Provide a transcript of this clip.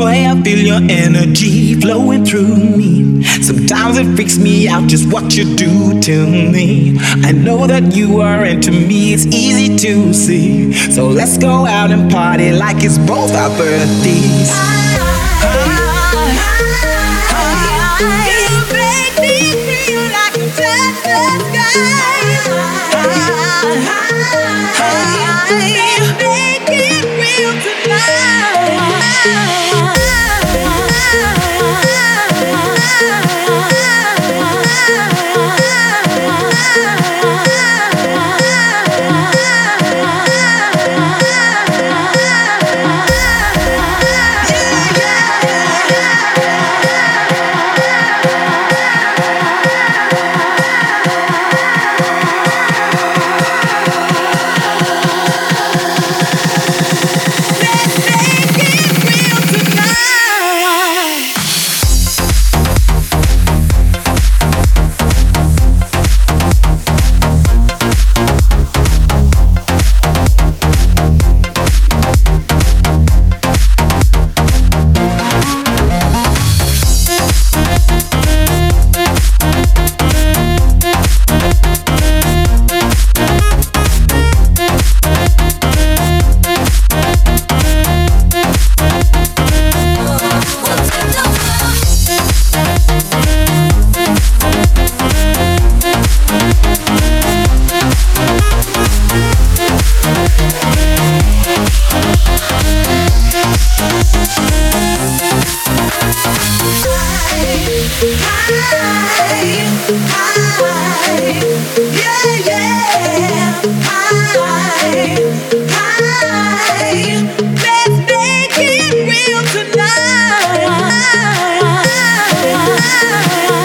Boy, I feel your energy flowing through me. Sometimes it freaks me out just what you do to me. I know that you are into me, it's easy to see. So let's go out and party like it's both our birthdays. time